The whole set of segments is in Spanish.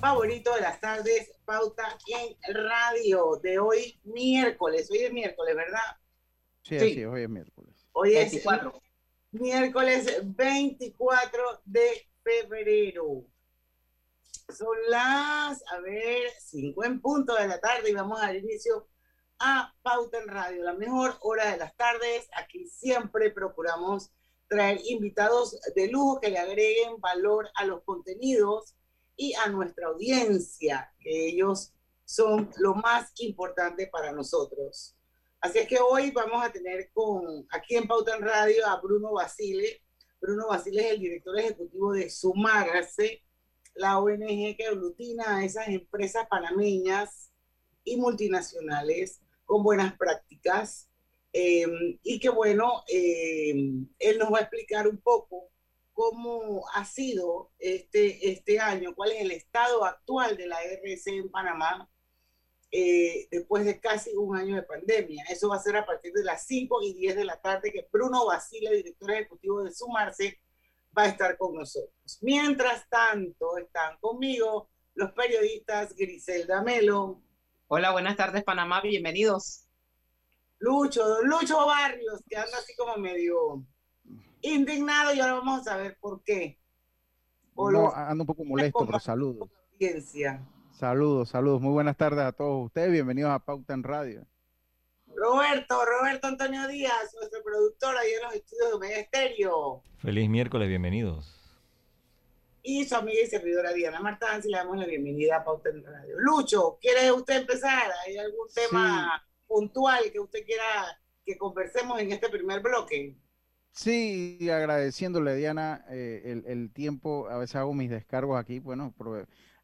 favorito de las tardes, Pauta en Radio, de hoy miércoles. Hoy es miércoles, ¿verdad? Sí, sí. hoy es miércoles. Hoy es miércoles 24 de febrero. Son las, a ver, 5 en punto de la tarde y vamos a dar inicio a Pauta en Radio, la mejor hora de las tardes. Aquí siempre procuramos traer invitados de lujo que le agreguen valor a los contenidos y a nuestra audiencia, que ellos son lo más importante para nosotros. Así es que hoy vamos a tener con aquí en Pauta en Radio a Bruno Basile. Bruno Basile es el director ejecutivo de Sumarse, la ONG que aglutina a esas empresas panameñas y multinacionales con buenas prácticas Em, y que bueno, em, él nos va a explicar un poco cómo ha sido este, este año, cuál es el estado actual de la RC en Panamá eh, después de casi un año de pandemia. Eso va a ser a partir de las 5 y 10 de la tarde que Bruno Basile, director ejecutivo de Sumarse, va a estar con nosotros. Mientras tanto, están conmigo los periodistas Griselda Melo. Hola, buenas tardes Panamá, bienvenidos. Lucho, don Lucho Barrios, que anda así como medio indignado y ahora vamos a saber por qué. no, anda un poco molesto, pero saludos. Saludos, saludos. Muy buenas tardes a todos ustedes. Bienvenidos a Pauta en Radio. Roberto, Roberto Antonio Díaz, nuestro productor ahí en los estudios de Omega Estéreo. Feliz miércoles, bienvenidos. Y su amiga y servidora Diana Martán, le damos la bienvenida a Pauta en Radio. Lucho, ¿quiere usted empezar? ¿Hay algún tema? puntual que usted quiera que conversemos en este primer bloque. Sí, agradeciéndole, Diana, eh, el, tiempo, a veces hago mis descargos aquí, bueno,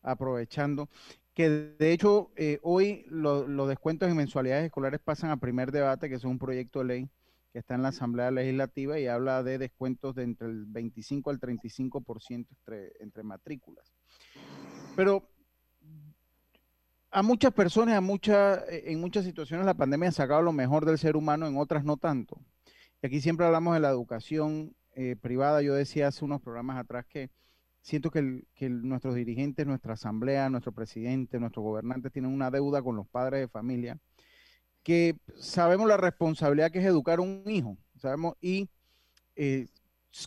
aprovechando, que de hecho eh, hoy los descuentos en mensualidades escolares pasan a primer debate, que es un proyecto de ley que está en la Asamblea Legislativa y habla de descuentos de entre el 25 al 35% entre, entre matrículas. Pero a muchas personas, a muchas, en muchas situaciones la pandemia ha sacado lo mejor del ser humano, en otras no tanto. Y aquí siempre hablamos de la educación eh, privada. Yo decía hace unos programas atrás que siento que, nuestros dirigentes, nuestra asamblea, nuestro presidente, nuestros gobernantes tienen una deuda con los padres de familia, que sabemos la responsabilidad que es educar a un hijo, sabemos, y eh,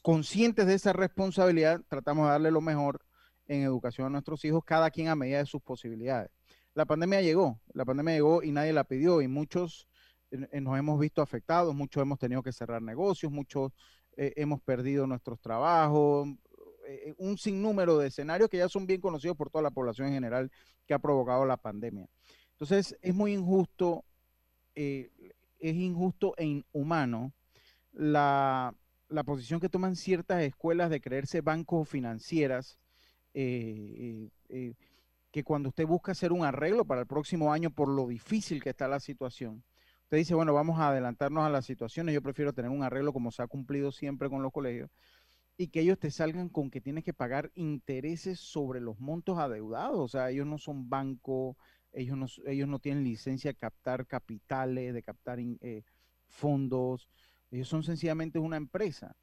conscientes de esa responsabilidad, tratamos de darle lo mejor en educación a nuestros hijos, cada quien a medida de sus posibilidades la pandemia llegó, la pandemia llegó y nadie la pidió y muchos nos hemos visto afectados, muchos hemos tenido que cerrar negocios, muchos eh, hemos perdido nuestros trabajos, eh, un sinnúmero de escenarios que ya son bien conocidos por toda la población en general que ha provocado la pandemia. Entonces es muy injusto, es injusto e inhumano la, la, posición que toman ciertas escuelas de creerse bancos financieras que cuando usted busca hacer un arreglo para el próximo año por lo difícil que está la situación, usted dice, bueno, vamos a adelantarnos a las situaciones, yo prefiero tener un arreglo como se ha cumplido siempre con los colegios, y que ellos te salgan con que tienes que pagar intereses sobre los montos adeudados, o sea, ellos no son banco, ellos no, ellos no tienen licencia de captar capitales, de captar eh, fondos, ellos son sencillamente una empresa,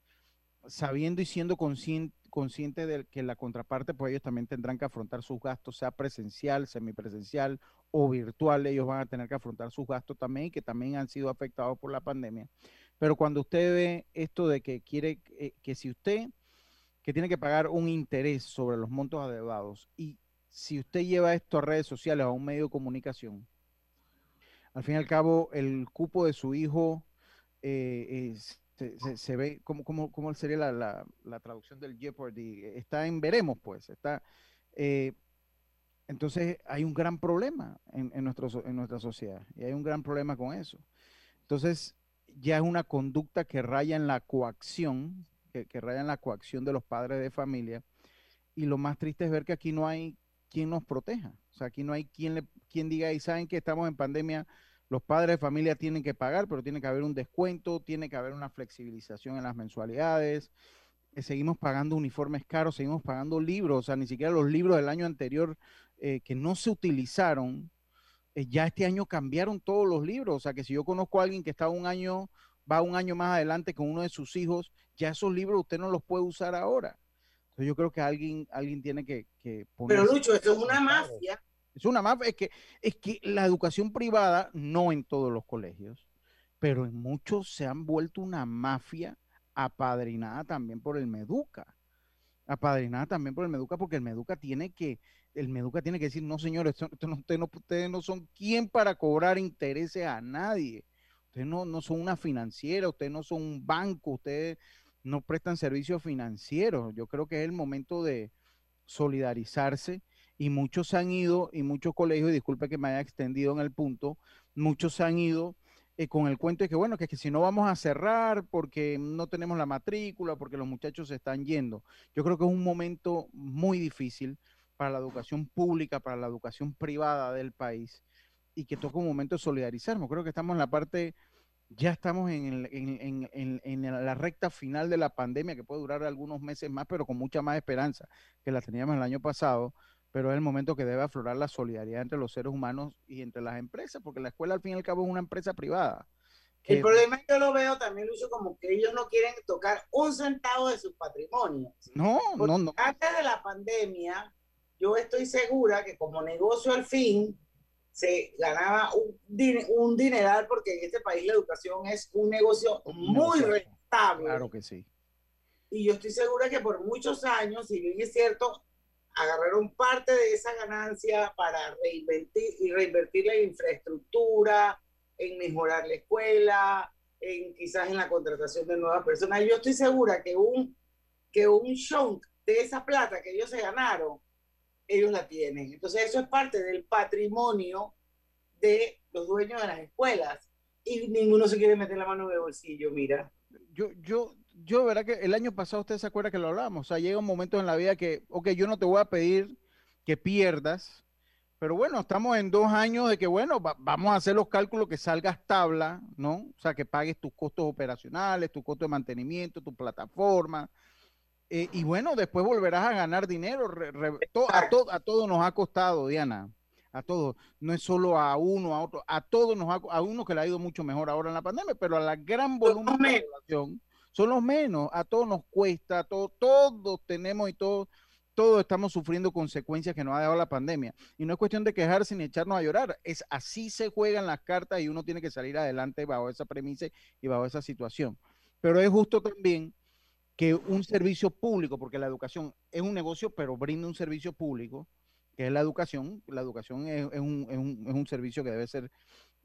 sabiendo y siendo consciente consciente de que la contraparte, pues ellos también tendrán que afrontar sus gastos, sea presencial, semipresencial o virtual, ellos van a tener que afrontar sus gastos también y que también han sido afectados por la pandemia. Pero cuando usted ve esto de que quiere, eh, que si usted, que tiene que pagar un interés sobre los montos adeudados y si usted lleva esto a redes sociales, a un medio de comunicación, al fin y al cabo el cupo de su hijo eh, es se, ve, ¿cómo, cómo, cómo sería la, la, traducción del Jeopardy? Está en veremos, pues, está... Eh, entonces hay un gran problema en, en, nuestro, en nuestra sociedad y hay un gran problema con eso. Entonces ya es una conducta que raya en la coacción, que, que raya en la coacción de los padres de familia y lo más triste es ver que aquí no hay quien nos proteja. O sea, aquí no hay quien, le, quien diga, y saben que estamos en pandemia, los padres de familia tienen que pagar, pero tiene que haber un descuento, tiene que haber una flexibilización en las mensualidades. Eh, seguimos pagando uniformes caros, seguimos pagando libros, o sea, ni siquiera los libros del año anterior eh, que no se utilizaron, eh, ya este año cambiaron todos los libros. O sea, que si yo conozco a alguien que está un año, va un año más adelante con uno de sus hijos, ya esos libros usted no los puede usar ahora. Entonces yo creo que alguien, alguien tiene que, que poner... Pero Lucho, esto es una mafia. Es una mafia, es que, es que la educación privada, no en todos los colegios, pero en muchos se han vuelto una mafia apadrinada también por el Meduca. Apadrinada también por el Meduca, porque el Meduca tiene que, el Meduca tiene que decir, no señores, ustedes no, ustedes no son quien para cobrar intereses a nadie. Ustedes no, no son una financiera, ustedes no son un banco, ustedes no prestan servicios financieros. Yo creo que es el momento de solidarizarse y muchos han ido, y muchos colegios, y disculpe que me haya extendido en el punto, muchos han ido eh, con el cuento de que, bueno, que, que si no vamos a cerrar porque no tenemos la matrícula, porque los muchachos se están yendo. Yo creo que es un momento muy difícil para la educación pública, para la educación privada del país, y que toca un momento de solidarizarnos. Creo que estamos en la parte, ya estamos en, en, en, la recta final de la pandemia, que puede durar algunos meses más, pero con mucha más esperanza que la teníamos el año pasado pero es el momento que debe aflorar la solidaridad entre los seres humanos y entre las empresas, porque la escuela al fin y al cabo es una empresa privada. El problema es que yo lo veo también, Lucho, como que ellos no quieren tocar un centavo de sus patrimonios. No, no, no. Antes de la pandemia, yo estoy segura que como negocio al fin se ganaba un, un dineral porque en este país la educación es un negocio muy rentable. Claro que sí. Y yo estoy segura que por muchos años, si bien es cierto, agarraron parte de esa ganancia para reinvertir y reinvertir la infraestructura, en mejorar la escuela, en quizás en la contratación de nuevas personas. Yo estoy segura que un, que un chunk de esa plata que ellos se ganaron, ellos la tienen. Entonces eso es parte del patrimonio de los dueños de las escuelas y ninguno se quiere meter la mano en el bolsillo, mira. Yo, yo, yo, ¿verdad que el año pasado usted se acuerda que lo hablamos? O sea, llega un momento en la vida que, ok, yo no te voy a pedir que pierdas, pero bueno, estamos en dos años de que, bueno, vamos a hacer los cálculos que salgas tabla, ¿no? O sea, que pagues tus costos operacionales, tu costo de mantenimiento, tu plataforma. Eh, y bueno, después volverás a ganar dinero. a, a todos nos ha costado, Diana. A todos. No es solo a uno, a otro. A todos nos ha a uno que le ha ido mucho mejor ahora en la pandemia, pero a la gran volumen de la población son los menos, a todos nos cuesta, todos, todos tenemos y todos, todos estamos sufriendo consecuencias que nos ha dado la pandemia. Y no es cuestión de quejarse ni echarnos a llorar, es así se juegan las cartas y uno tiene que salir adelante bajo esa premisa y bajo esa situación. Pero es justo también que un servicio público, porque la educación es un negocio, pero brinda un servicio público, que es la educación. La educación es, un, es, un, es un, servicio que debe ser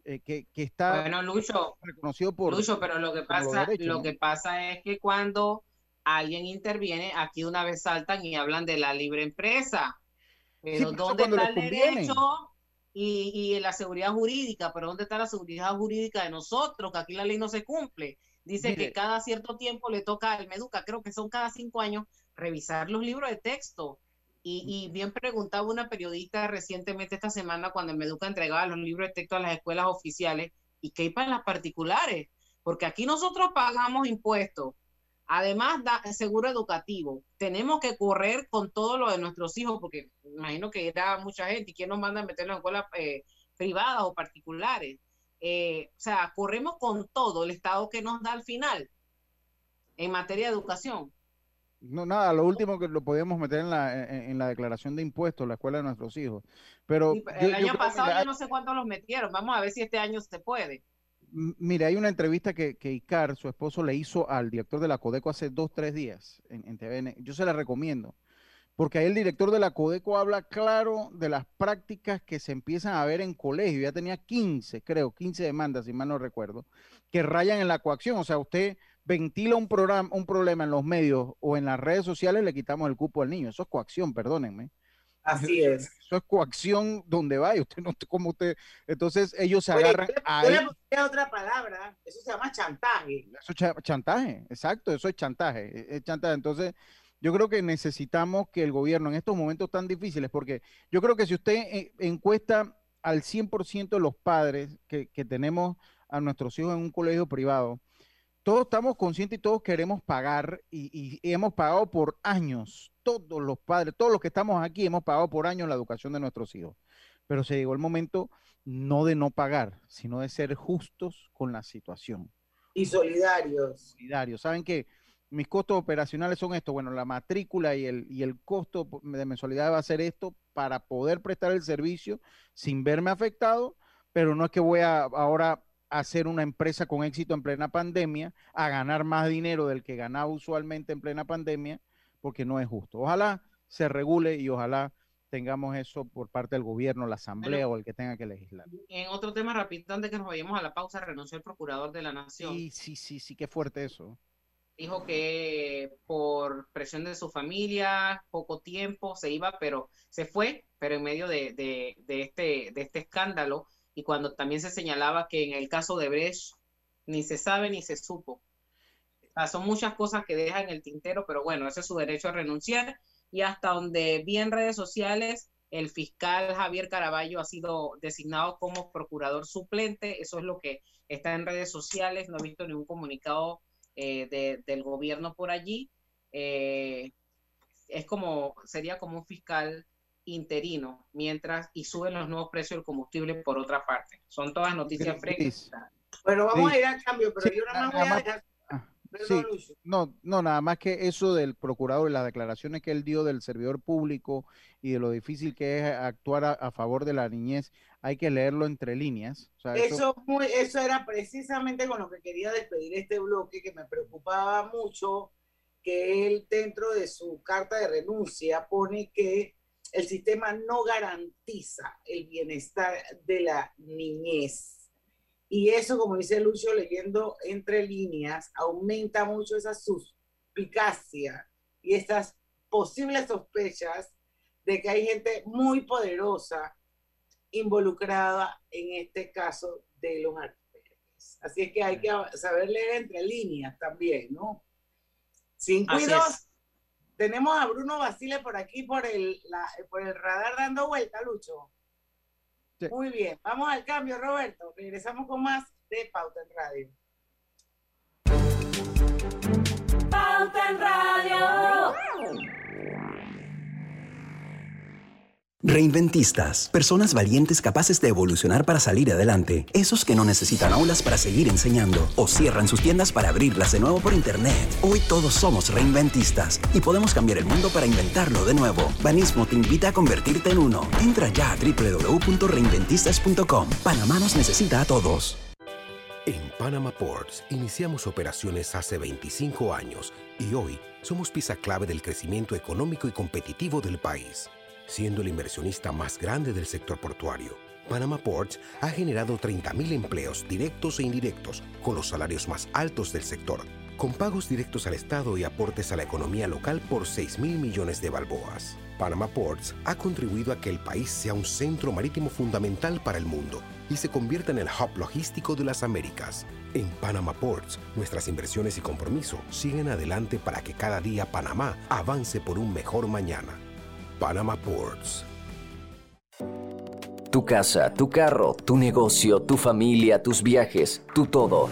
eh, que, que, está bueno, Lucho, reconocido por Lucho, pero lo que pasa, lo que pasa es que cuando alguien interviene, aquí una vez saltan y hablan de la libre empresa. Pero ¿dónde está el derecho y, y, la seguridad jurídica? Pero ¿dónde está la seguridad jurídica de nosotros? Que aquí la ley no se cumple. Dice que cada cierto tiempo le toca al Meduca, creo que son cada cinco años, revisar los libros de texto y, bien preguntaba una periodista recientemente esta semana cuando Meduca entregaba los libros de texto a las escuelas oficiales y que hay para las particulares, porque aquí nosotros pagamos impuestos, además da seguro educativo, tenemos que correr con todo lo de nuestros hijos, porque imagino que era mucha gente y quién nos manda a meterlos en escuelas eh, privadas o particulares. Eh, o sea, corremos con todo el Estado que nos da al final en materia de educación. No, nada, lo último que lo podíamos meter en la, en, la declaración de impuestos, la escuela de nuestros hijos. Pero el año pasado yo no sé cuántos los metieron. Vamos a ver si este año se puede. Mire, hay una entrevista que, que Icar, su esposo, le hizo al director de la Codeco hace dos, tres días en, en TVN. Yo se la recomiendo, porque ahí el director de la Codeco habla claro de las prácticas que se empiezan a ver en colegio. Ya tenía 15, creo, 15 demandas, si mal no recuerdo, que rayan en la coacción. O sea, usted ventila un, programa, un problema en los medios o en las redes sociales, le quitamos el cupo al niño. Eso es coacción, perdónenme. Así es. Eso es coacción donde va y usted no como usted. Entonces ellos se agarran ahí. otra palabra, eso se llama chantaje. Eso es chantaje, exacto, eso es chantaje, es chantaje. Entonces, Yo creo que necesitamos que el gobierno en estos momentos tan difíciles, porque yo creo que si usted eh, encuesta al 100% de los padres que, tenemos a nuestros hijos en un colegio privado, todos estamos conscientes y todos queremos pagar y, hemos pagado por años, todos los padres, todos los que estamos aquí hemos pagado por años la educación de nuestros hijos. Pero se llegó el momento no de no pagar, sino de ser justos con la situación. Y solidarios. Solidarios. ¿Saben qué? mis costos operacionales son estos, bueno, la matrícula y el, y el costo de mensualidad va a ser esto para poder prestar el servicio sin verme afectado, pero no es que voy a ahora hacer una empresa con éxito en plena pandemia, a ganar más dinero del que ganaba usualmente en plena pandemia, porque no es justo. Ojalá se regule y ojalá tengamos eso por parte del gobierno, la asamblea o el que tenga que legislar. En otro tema rápido, antes que nos vayamos a la pausa, renunció el procurador de la nación. Sí, sí, sí, sí, qué fuerte eso dijo que por presión de su familia, poco tiempo se iba, pero se fue, pero en medio de, este, de este escándalo, y cuando también se señalaba que en el caso de Brecht ni se sabe ni se supo. son muchas cosas que dejan el tintero, pero bueno, ese es su derecho a renunciar. Y hasta donde vi en redes sociales, el fiscal Javier Caraballo ha sido designado como procurador suplente. Eso es lo que está en redes sociales. No he visto ningún comunicado eh, del gobierno por allí, eh, es como, sería como un fiscal interino, mientras y suben los nuevos precios del combustible por otra parte. Son todas noticias frescas. Bueno, vamos a ir al cambio, pero yo nada más voy a dejar Sí, no, no, nada más que eso del procurador y las declaraciones que él dio del servidor público y de lo difícil que es actuar a, favor de la niñez, hay que leerlo entre líneas. eso, eso, era precisamente con lo que quería despedir este bloque, que me preocupaba mucho, que él dentro de su carta de renuncia pone que el sistema no garantiza el bienestar de la niñez y eso, como dice Lucio, leyendo entre líneas, aumenta mucho esa suspicacia y estas posibles sospechas de que hay gente muy poderosa involucrada en este caso de los albergues. Así es que hay que saber leer entre líneas también, ¿no? Sin cuidados. Tenemos a Bruno Basile por aquí, por el, por el radar dando vuelta, Lucho. Muy bien, vamos al cambio, Roberto. Regresamos con más de Pauta en Radio. Pauta en Radio. Reinventistas, personas valientes capaces de evolucionar para salir adelante, esos que no necesitan aulas para seguir enseñando o cierran sus tiendas para abrirlas de nuevo por internet. Hoy todos somos reinventistas y podemos cambiar el mundo para inventarlo de nuevo. Banismo te invita a convertirte en uno. Entra ya a www.reinventistas.com. Panamá nos necesita a todos. En Panama Ports iniciamos operaciones hace 25 años y hoy somos pieza clave del crecimiento económico y competitivo del país siendo el inversionista más grande del sector portuario. Panama Ports ha generado 30.000 empleos directos e indirectos, con los salarios más altos del sector, con pagos directos al Estado y aportes a la economía local por 6.000 millones de balboas. Panama Ports ha contribuido a que el país sea un centro marítimo fundamental para el mundo y se convierta en el hub logístico de las Américas. En Panama Ports, nuestras inversiones y compromiso siguen adelante para que cada día Panamá avance por un mejor mañana. Panama Ports. Tu casa, tu carro, tu negocio, tu familia, tus viajes, tu todo.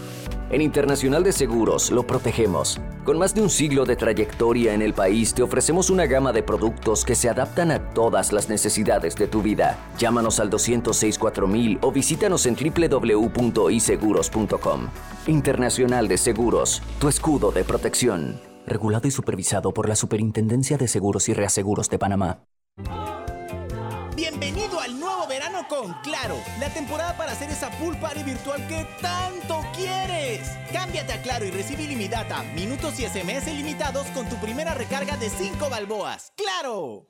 En Internacional de Seguros lo protegemos. Con más de un siglo de trayectoria en el país, te ofrecemos una gama de productos que se adaptan a todas las necesidades de tu vida. Llámanos al 206-4000 o visítanos en www.iseguros.com. Internacional de Seguros, tu escudo de protección regulado y supervisado por la Superintendencia de Seguros y Reaseguros de Panamá. Bienvenido al nuevo verano con Claro, la temporada para hacer esa pool party virtual que tanto quieres. Cámbiate a Claro y recibe ilimitada, minutos y SMS ilimitados con tu primera recarga de 5 balboas. ¡Claro!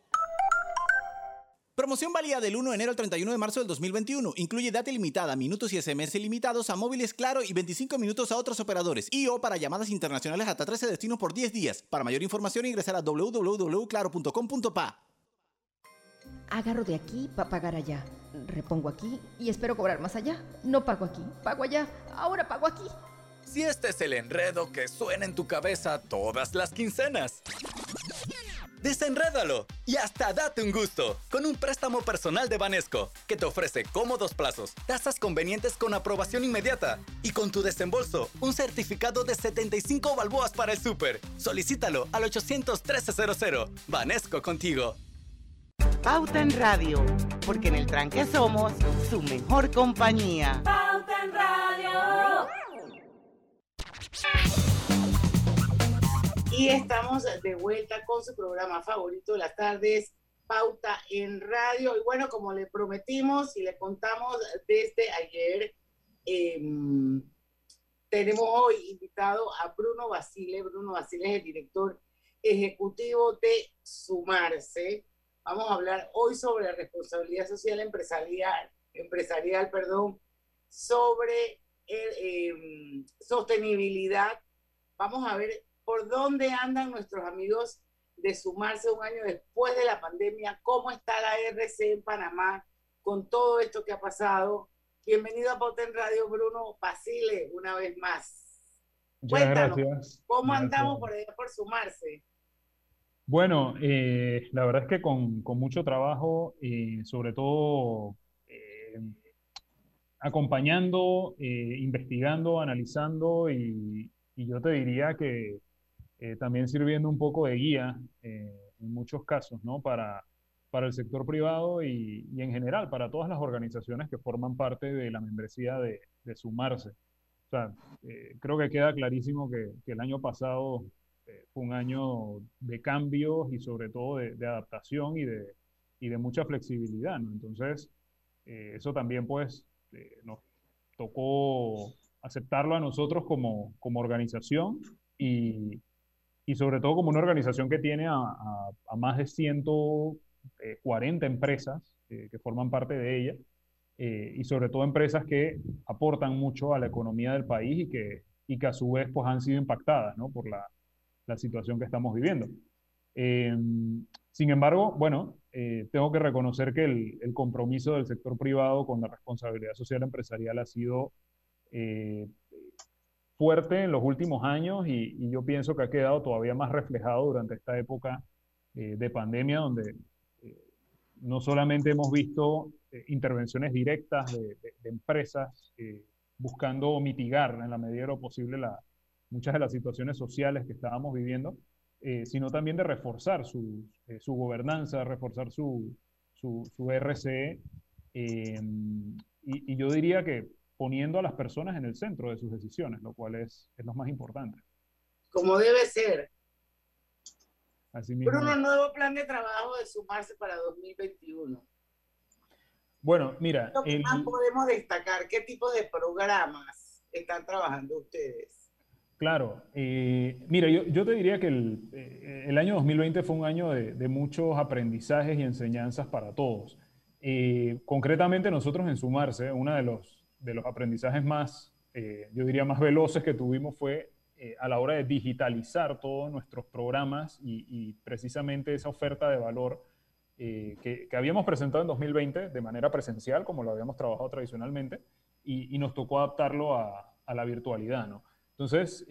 Promoción válida del 1 de enero al 31 de marzo del 2021. Incluye data ilimitada, minutos y SMS ilimitados a móviles Claro y 25 minutos a otros operadores. Y o para llamadas internacionales hasta 13 destinos por 10 días. Para mayor información ingresar a www.claro.com.pa. Agarro de aquí para pagar allá. Repongo aquí y espero cobrar más allá. No pago aquí, pago allá. Ahora pago aquí. Si este es el enredo que suena en tu cabeza todas las quincenas. Desenrédalo y hasta date un gusto con un préstamo personal de Banesco que te ofrece cómodos plazos, tasas convenientes con aprobación inmediata y con tu desembolso un certificado de 75 balboas para el súper. Solicítalo al 800 1300. Banesco contigo. Pauta en Radio, porque en el tranque somos su mejor compañía. Pauta en Radio. Y estamos de vuelta con su programa favorito de las tardes, Pauta en Radio. Y bueno, como le prometimos y le contamos desde ayer, em, tenemos hoy invitado a Bruno Basile. Bruno Basile es el director ejecutivo de Sumarse. Vamos a hablar hoy sobre responsabilidad social empresarial, empresarial, perdón, sobre em, sostenibilidad. Vamos a ver por dónde andan nuestros amigos de sumarse un año después de la pandemia, cómo está la RC en Panamá con todo esto que ha pasado. Bienvenido a Poten Radio, Bruno Basile, una vez más. Muchas gracias. ¿Cómo andamos por por sumarse? Bueno, eh, la verdad es que con, con mucho trabajo y sobre todo eh, acompañando, eh, investigando, analizando y, y, yo te diría que eh, también sirviendo un poco de guía eh, en muchos casos, ¿no? Para, para el sector privado y, y, en general para todas las organizaciones que forman parte de la membresía de, de sumarse. O sea, eh, creo que queda clarísimo que, que el año pasado fue un año de cambios y sobre todo de, de adaptación y de, y de mucha flexibilidad, ¿no? Entonces, eso también pues nos tocó aceptarlo a nosotros como, como organización y, y sobre todo como una organización que tiene a, más de 140 empresas eh, que forman parte de ella, eh, y sobre todo empresas que aportan mucho a la economía del país y que, y que a su vez pues, han sido impactadas por la, la situación que estamos viviendo. Eh, sin embargo, bueno, tengo que reconocer que el, el, compromiso del sector privado con la responsabilidad social empresarial ha sido fuerte en los últimos años y, yo pienso que ha quedado todavía más reflejado durante esta época eh, de pandemia, donde eh, no solamente hemos visto eh, intervenciones directas de, de empresas buscando mitigar en la medida de lo posible la, muchas de las situaciones sociales que estábamos viviendo, sino también de reforzar su, su gobernanza, reforzar su, su, su RCE. Y, y yo diría que poniendo a las personas en el centro de sus decisiones, lo cual es, es lo más importante. Como debe ser. Así mismo. Un nuevo plan de trabajo de sumarse para 2021. Bueno, mira. ¿Qué más podemos destacar? ¿Qué tipo de programas están trabajando ustedes? Claro, eh, mira, yo, yo, te diría que el, eh, el, año 2020 fue un año de, de, muchos aprendizajes y enseñanzas para todos. Eh, concretamente nosotros en Sumarse, una de los, de los aprendizajes más, eh, yo diría, más veloces que tuvimos fue eh, a la hora de digitalizar todos nuestros programas y, precisamente esa oferta de valor eh, que, que, habíamos presentado en 2020 de manera presencial, como lo habíamos trabajado tradicionalmente, y, y nos tocó adaptarlo a, a, la virtualidad. ¿no? Entonces,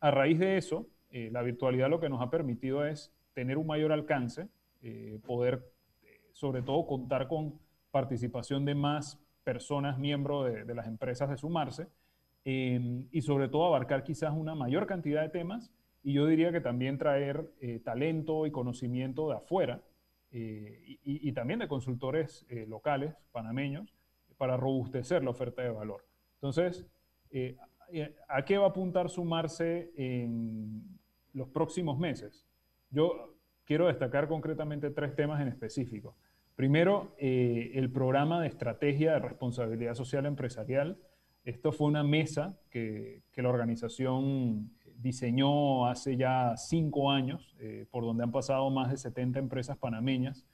a raíz de eso, la virtualidad lo que nos ha permitido es tener un mayor alcance, poder sobre todo contar con participación de más personas miembros de, las empresas de sumarse eh, y sobre todo abarcar quizás una mayor cantidad de temas y yo diría que también traer eh, talento y conocimiento de afuera eh, y, y, también de consultores eh, locales, panameños, para robustecer la oferta de valor. Entonces, ¿a qué va a apuntar sumarse en los próximos meses? Yo quiero destacar concretamente tres temas en específico. Primero, eh, el programa de estrategia de responsabilidad social empresarial. Esto fue una mesa que, la organización diseñó hace ya cinco años, eh, por donde han pasado más de 70 empresas panameñas,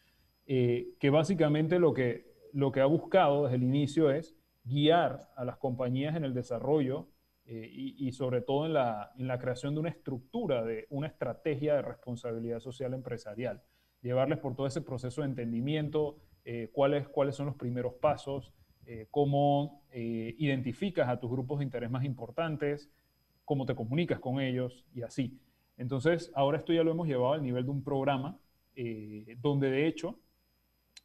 eh, que básicamente lo que, lo ha buscado desde el inicio es guiar a las compañías en el desarrollo y, sobre todo en la creación de una estructura, de una estrategia de responsabilidad social empresarial llevarles por todo ese proceso de entendimiento, eh, cuáles, cuáles son los primeros pasos, eh, cómo eh, identificas a tus grupos de interés más importantes, cómo te comunicas con ellos y así. Entonces, ahora esto ya lo hemos llevado al nivel de un programa donde de hecho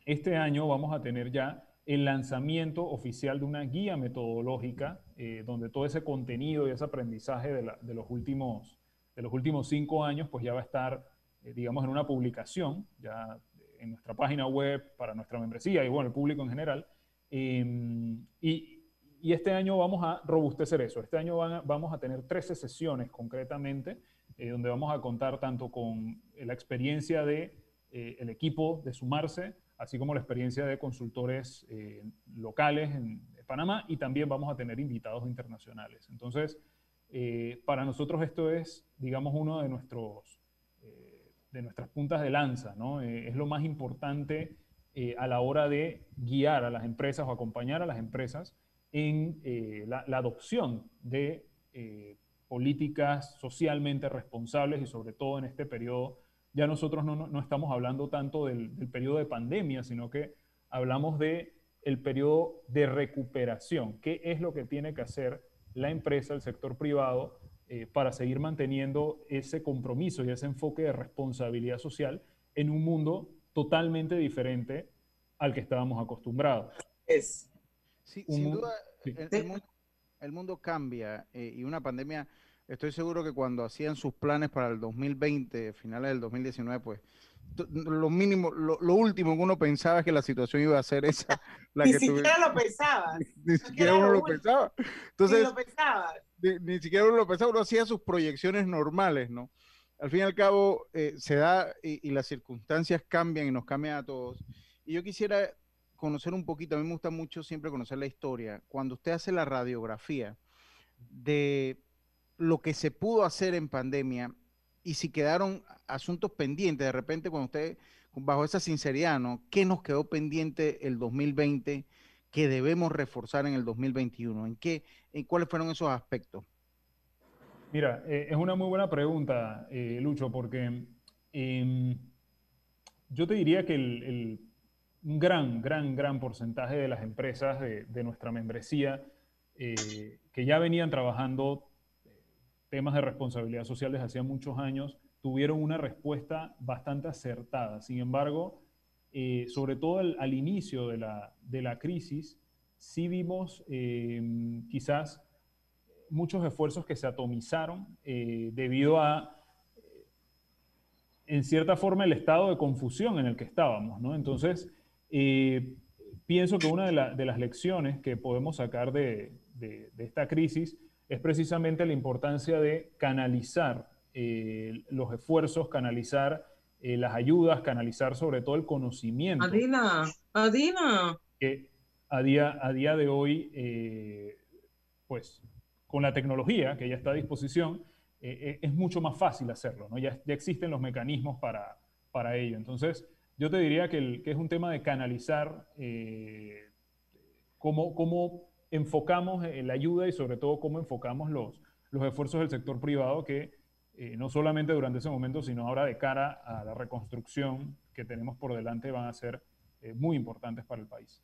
este año vamos a tener ya el lanzamiento oficial de una guía metodológica donde todo ese contenido y ese aprendizaje de, los últimos, de los últimos cinco años pues ya va a estar, digamos, en una publicación, ya en nuestra página web, para nuestra membresía y bueno, el público en general. Em, y, y, este año vamos a robustecer eso. Este año vamos a tener 13 sesiones concretamente, eh, donde vamos a contar tanto con la experiencia de eh, el equipo de sumarse, así como la experiencia de consultores eh, locales en Panamá y también vamos a tener invitados internacionales. Entonces, para nosotros esto es, digamos, uno de nuestros de nuestras puntas de lanza, ¿no? Eh, es lo más importante eh, a la hora de guiar a las empresas o acompañar a las empresas en eh, la, adopción de políticas socialmente responsables y sobre todo en este periodo, ya nosotros no, no estamos hablando tanto del, del, periodo de pandemia, sino que hablamos de el periodo de recuperación, qué es lo que tiene que hacer la empresa, el sector privado, eh, para seguir manteniendo ese compromiso y ese enfoque de responsabilidad social en un mundo totalmente diferente al que estábamos acostumbrados. Es. Sí, sin duda, El, mundo, cambia eh, y una pandemia, estoy seguro que cuando hacían sus planes para el 2020, finales del 2019, pues lo mínimo, lo, último que uno pensaba es que la situación iba a ser esa. La ni siquiera lo pensaba. Ni, siquiera uno lo pensaba. Entonces, ni lo pensaba ni, siquiera uno lo pensaba, uno hacía sus proyecciones normales, ¿no? Al fin y al cabo, eh, se da y, las circunstancias cambian y nos cambian a todos. Y yo quisiera conocer un poquito, a mí me gusta mucho siempre conocer la historia. Cuando usted hace la radiografía de lo que se pudo hacer en pandemia y si quedaron asuntos pendientes, de repente cuando usted, bajo esa sinceridad, ¿no? ¿Qué nos quedó pendiente el 2020? que debemos reforzar en el 2021? ¿En qué, en cuáles fueron esos aspectos? Mira, eh, es una muy buena pregunta, eh, Lucho, porque em, yo te diría que el, un gran, gran, gran porcentaje de las empresas de, nuestra membresía eh, que ya venían trabajando temas de responsabilidad social desde hacía muchos años, tuvieron una respuesta bastante acertada. Sin embargo, eh, sobre todo al, inicio de la, de la, crisis, sí vimos em, quizás muchos esfuerzos que se atomizaron eh, debido a, eh, en cierta forma, el estado de confusión en el que estábamos. ¿no? Entonces, pienso que una de, de, las lecciones que podemos sacar de, de, esta crisis es precisamente la importancia de canalizar los esfuerzos, canalizar eh, las ayudas, canalizar sobre todo el conocimiento. Adina, Adina. Que a día, a día de hoy, eh, pues con la tecnología que ya está a disposición, eh, es mucho más fácil hacerlo, ¿no? Ya, ya existen los mecanismos para, para ello. Entonces, yo te diría que, el, que es un tema de canalizar cómo, cómo, enfocamos la ayuda y sobre todo cómo enfocamos los, los esfuerzos del sector privado que eh, no solamente durante ese momento, sino ahora de cara a la reconstrucción que tenemos por delante, van a ser eh, muy importantes para el país.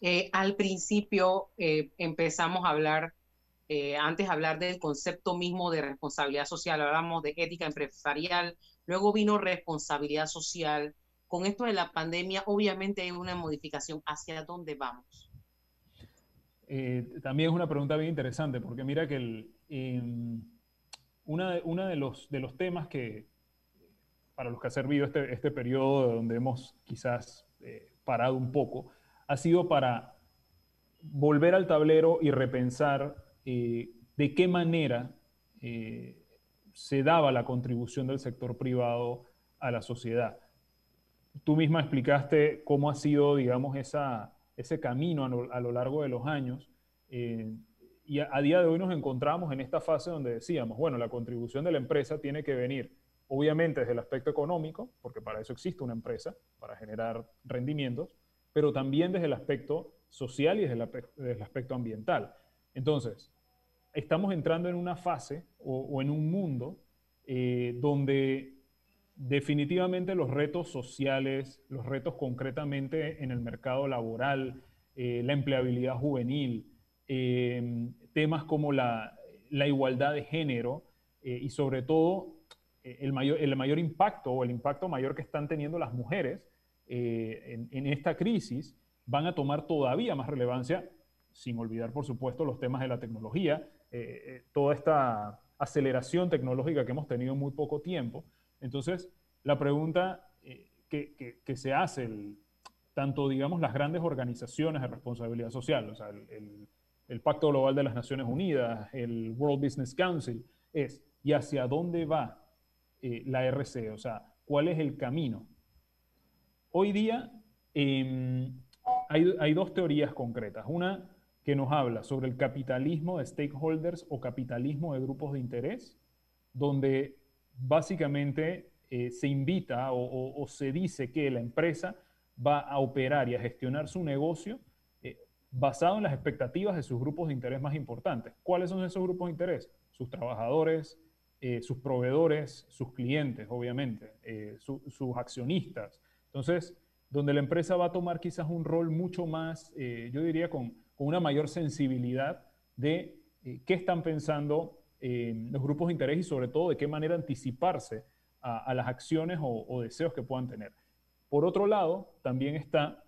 Eh, al principio empezamos a hablar, antes de hablar del concepto mismo de responsabilidad social, hablamos de ética empresarial, luego vino responsabilidad social. Con esto de la pandemia, obviamente hay una modificación. ¿Hacia dónde vamos? También es una pregunta bien interesante, porque mira que el, em, uno de, los, de los temas que, para los que ha servido este, este periodo donde hemos quizás eh, parado un poco, ha sido para volver al tablero y repensar eh, de qué manera eh, se daba la contribución del sector privado a la sociedad. Tú misma explicaste cómo ha sido, digamos, esa, ese camino a lo, largo de los años y a, día de hoy nos encontramos en esta fase donde decíamos, bueno, la contribución de la empresa tiene que venir, obviamente, desde el aspecto económico, porque para eso existe una empresa, para generar rendimientos, pero también desde el aspecto social y desde el, aspecto ambiental. Entonces, estamos entrando en una fase o, en un mundo eh, donde definitivamente los retos sociales, los retos concretamente en el mercado laboral, eh, la empleabilidad juvenil, Em, temas como la, igualdad de género eh, y sobre todo eh, el, mayor, el mayor impacto o el impacto mayor que están teniendo las mujeres en, en, esta crisis van a tomar todavía más relevancia, sin olvidar, por supuesto, los temas de la tecnología, toda esta aceleración tecnológica que hemos tenido en muy poco tiempo. Entonces, la pregunta que, que, se hace, tanto, digamos, las grandes organizaciones de responsabilidad social, o sea, el, el, Pacto Global de las Naciones Unidas, el World Business Council, es, ¿y hacia dónde va eh, la RC? O sea, ¿cuál es el camino? Hoy día em, hay, hay dos teorías concretas. Una que nos habla sobre el capitalismo de stakeholders o capitalismo de grupos de interés, donde básicamente eh, se invita o, se dice que la empresa va a operar y a gestionar su negocio eh, basado en las expectativas de sus grupos de interés más importantes. ¿Cuáles son esos grupos de interés? Sus trabajadores, eh, sus proveedores, sus clientes, obviamente, sus accionistas. Entonces, donde la empresa va a tomar quizás un rol mucho más, yo diría, con, con, una mayor sensibilidad de qué están pensando los grupos de interés y sobre todo de qué manera anticiparse a, las acciones o, deseos que puedan tener. Por otro lado, también está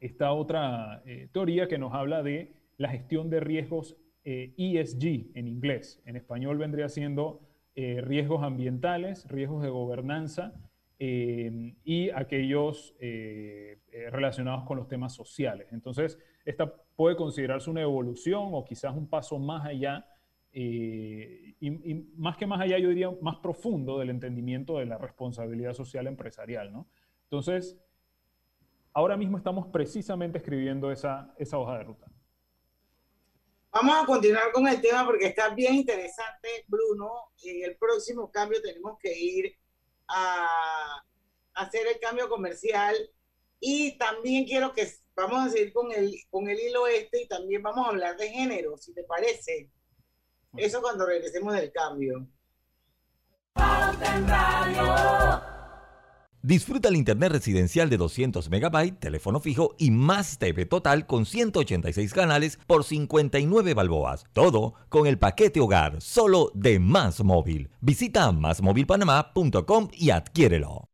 esta otra eh, teoría que nos habla de la gestión de riesgos ESG eh, e en inglés. En español vendría siendo eh, riesgos ambientales, riesgos de gobernanza y aquellos relacionados con los temas sociales. Entonces, esta puede considerarse una evolución o quizás un paso más allá eh, y, más que más allá, yo diría más profundo del entendimiento de la responsabilidad social empresarial, ¿no? Entonces, ahora mismo estamos precisamente escribiendo esa, esa hoja de ruta. Vamos a continuar con el tema porque está bien interesante, Bruno. En el próximo cambio tenemos que ir a hacer el cambio comercial y también quiero que vamos a seguir con el, con el hilo este y también vamos a hablar de género, si te parece. Eso cuando regresemos del cambio. Disfruta el internet residencial de 200 MB, teléfono fijo y más TV total con 186 canales por 59 balboas. Todo con el paquete hogar, solo de Más Móvil. Visita másmóvilpanamá.com y adquiérelo.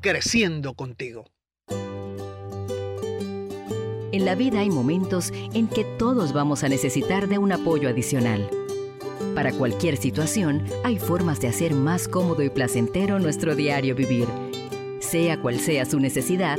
creciendo contigo. En la vida hay momentos en que todos vamos a necesitar de un apoyo adicional. Para cualquier situación, hay formas de hacer más cómodo y placentero nuestro diario vivir. Sea cual sea su necesidad,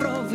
Somos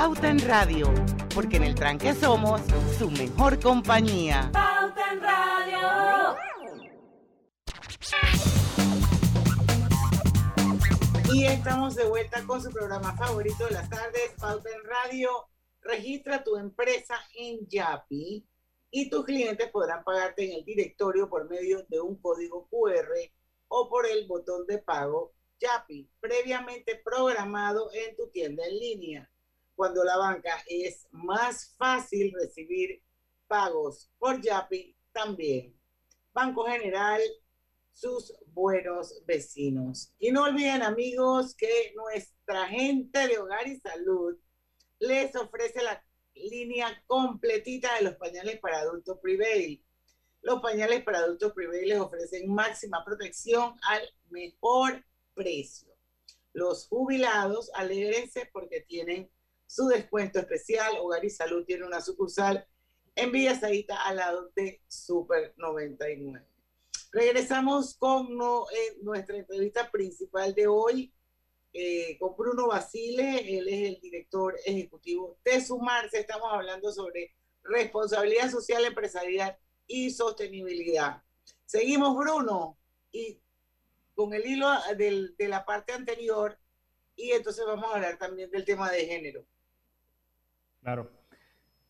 Pauta en Radio, porque en el tranque somos su mejor compañía. Pauta en Radio. Y estamos de vuelta con su programa favorito de las tardes, Pauta en Radio. Registra tu empresa en Yapi y tus clientes podrán pagarte en el directorio por medio de un código QR o por el botón de pago Yapi, previamente programado en tu tienda en línea. Cuando la banca es más fácil recibir pagos por Yapi, también. Banco General, sus buenos vecinos. Y no olviden amigos que nuestra gente de Hogar y Salud les ofrece la línea completita de los pañales para adultos Prevail. Los pañales para adultos Prevail les ofrecen máxima protección al mejor precio. Los jubilados, alégrense porque tienen su descuento especial. Hogar y Salud tiene una sucursal en Villa Saíta al lado de Super 99. Regresamos con eh, nuestra entrevista principal de hoy eh, con Bruno Basile, él es el director ejecutivo de Sumarse. Estamos hablando sobre responsabilidad social empresarial y sostenibilidad. Seguimos, Bruno, y con el hilo de la parte anterior, y entonces vamos a hablar también del tema de género. Claro.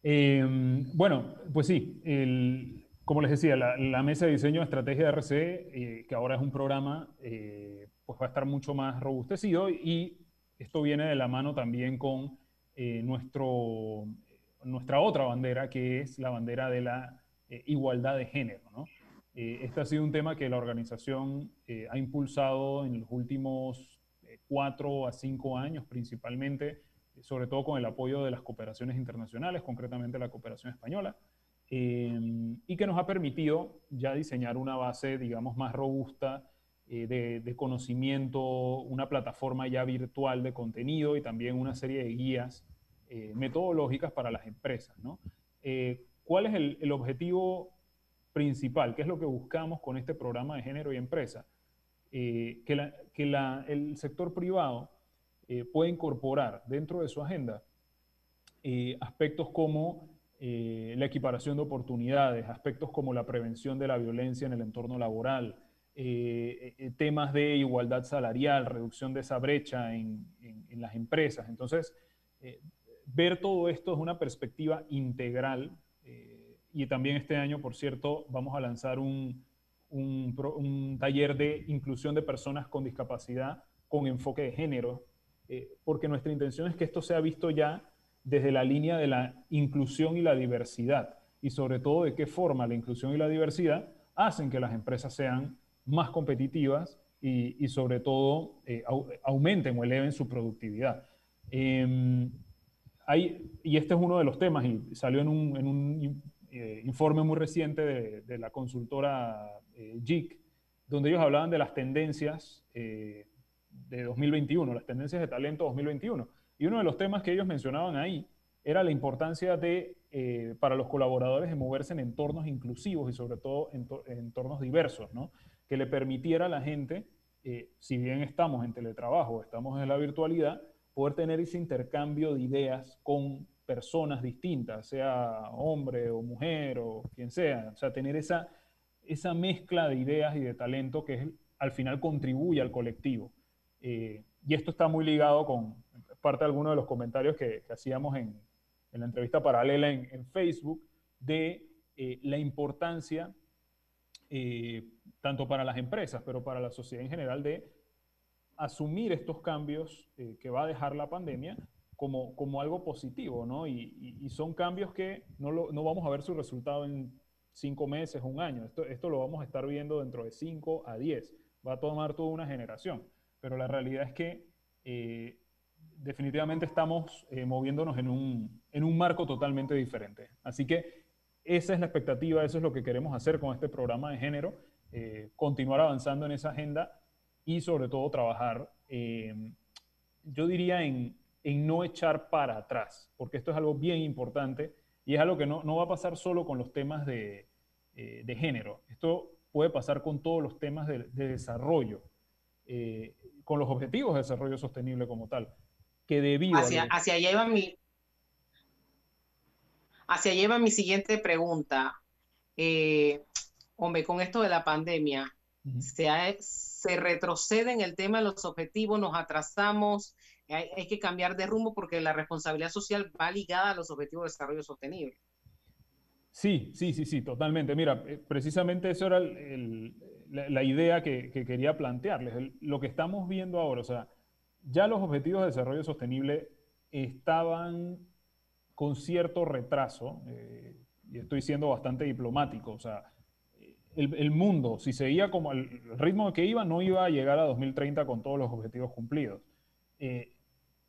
Eh, bueno, pues sí, como les decía, la, mesa de diseño de estrategia de RC, eh, que ahora es un programa, eh, pues va a estar mucho más robustecido y esto viene de la mano también con eh, nuestro, nuestra otra bandera, que es la bandera de la igualdad de género. este ha sido un tema que la organización ha impulsado en los últimos cuatro a cinco años principalmente, sobre todo con el apoyo de las cooperaciones internacionales, concretamente la cooperación española. Em, y que nos ha permitido ya diseñar una base, digamos, más robusta eh, de, conocimiento, una plataforma ya virtual de contenido y también una serie de guías eh, metodológicas para las empresas. Eh, ¿Cuál es el, objetivo principal? ¿Qué es lo que buscamos con este programa de género y empresa? que el sector privado pueda incorporar dentro de su agenda aspectos como eh, la equiparación de oportunidades, aspectos como la prevención de la violencia en el entorno laboral, eh, eh, temas de igualdad salarial, reducción de esa brecha en, las empresas. Entonces, ver todo esto es una perspectiva integral y también este año, por cierto, vamos a lanzar un taller de inclusión de personas con discapacidad con enfoque de género, porque nuestra intención es que esto sea visto ya desde la línea de la inclusión y la diversidad y sobre todo de qué forma la inclusión y la diversidad hacen que las empresas sean más competitivas y, sobre todo eh, aumenten o eleven su productividad. Em, y este es uno de los temas y salió en un, eh, informe muy reciente de, la consultora eh, JIC, donde ellos hablaban de las tendencias de 2021, las tendencias de talento 2021 y uno de los temas que ellos mencionaban ahí era la importancia de, eh, para los colaboradores de moverse en entornos inclusivos y sobre todo en entornos diversos, ¿no? que le permitiera a la gente, eh, si bien estamos en teletrabajo, estamos en la virtualidad, poder tener ese intercambio de ideas con personas distintas, sea hombre o mujer o quien sea, o sea, tener esa, esa mezcla de ideas y de talento que al final contribuye al colectivo. Eh, y esto está muy ligado con, parte de algunos de los comentarios que, hacíamos en, la entrevista paralela en, Facebook, de eh, la importancia, eh, tanto para las empresas, pero para la sociedad en general, de asumir estos cambios que va a dejar la pandemia como, como algo positivo, ¿no? Y, son cambios que no, no, vamos a ver su resultado en cinco meses, un año. Esto, esto lo vamos a estar viendo dentro de cinco a diez. Va a tomar toda una generación. Pero la realidad es que definitivamente estamos eh, moviéndonos en un, en un marco totalmente diferente. Así que esa es la expectativa, eso es lo que queremos hacer con este programa de género, eh, continuar avanzando en esa agenda y sobre todo trabajar, eh, yo diría, en, en, no echar para atrás, porque esto es algo bien importante y es algo que no, no va a pasar solo con los temas de, de, género, esto puede pasar con todos los temas de, de desarrollo, con los objetivos de desarrollo sostenible como tal que debido hacia, hacia allá iba mi hacia lleva mi siguiente pregunta. Eh, hombre, con esto de la pandemia, se, se, retrocede en el tema de los objetivos, nos atrasamos, hay, que cambiar de rumbo porque la responsabilidad social va ligada a los objetivos de desarrollo sostenible. Sí, sí, sí, sí, totalmente. Mira, eh, precisamente eso era la, idea que, quería plantearles. lo que estamos viendo ahora, o sea, ya los objetivos de desarrollo sostenible estaban con cierto retraso, eh, y estoy siendo bastante diplomático, o sea, el, mundo, si seguía como el, ritmo que iba, no iba a llegar a 2030 con todos los objetivos cumplidos. Eh,